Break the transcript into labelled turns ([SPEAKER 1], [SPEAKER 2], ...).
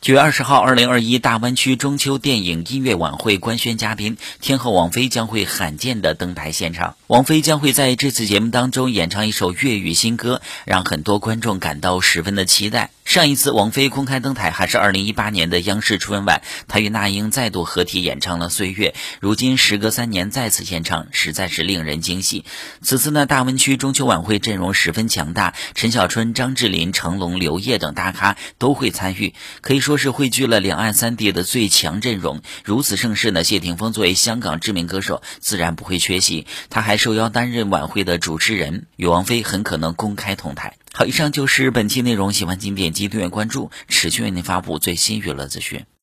[SPEAKER 1] 九月二十号，二零二一大湾区中秋电影音乐晚会官宣嘉宾，天后王菲将会罕见的登台现场。王菲将会在这次节目当中演唱一首粤语新歌，让很多观众感到十分的期待。上一次王菲公开登台还是二零一八年的央视春晚，她与那英再度合体演唱了《岁月》。如今时隔三年再次献唱，实在是令人惊喜。此次呢，大湾区中秋晚会阵容十分强大，陈小春、张智霖、成龙、刘烨等大咖都会参与，可以说是汇聚了两岸三地的最强阵容。如此盛世呢，谢霆锋作为香港知名歌手，自然不会缺席。他还受邀担任晚会的主持人，与王菲很可能公开同台。好，以上就是本期内容。喜欢请点击订阅关注，持续为您发布最新娱乐资讯。